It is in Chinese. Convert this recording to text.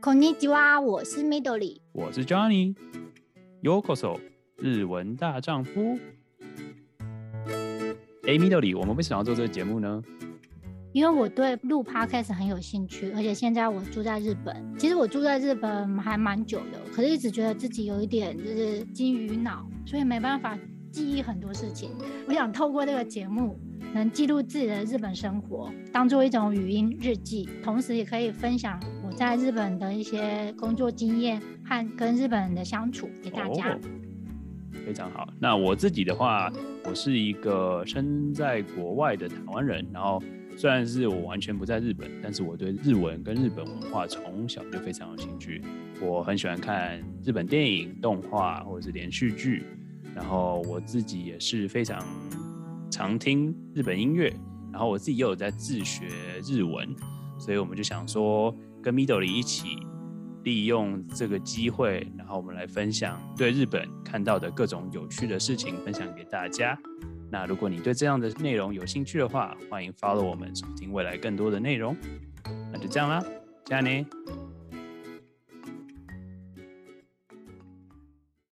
こんにちは，我是 Midori，我是 Johnny。Yokoso，日文大丈夫。哎，Midori，我们为什么要做这个节目呢？因为我对录 Podcast 很有兴趣，而且现在我住在日本。其实我住在日本还蛮久的，可是一直觉得自己有一点就是金鱼脑，所以没办法记忆很多事情。我想透过这个节目， 能记录自己的日本生活，当做一种语音日记，同时也可以分享我在日本的一些工作经验和跟日本人的相处给大家。非常好。那我自己的话，我是一个身在国外的台湾人，然后。虽然是我完全不在日本，但是我对日文跟日本文化从小就非常有兴趣。我很喜欢看日本电影、动画或者是连续剧，然后我自己也是非常常听日本音乐，然后我自己又有在自学日文，所以我们就想说跟 Midori 一起利用这个机会，然后我们来分享对日本看到的各种有趣的事情，分享给大家。那如果你对这样的内容有兴趣的话，欢迎 follow 我们，收听未来更多的内容。那就这样啦，加油！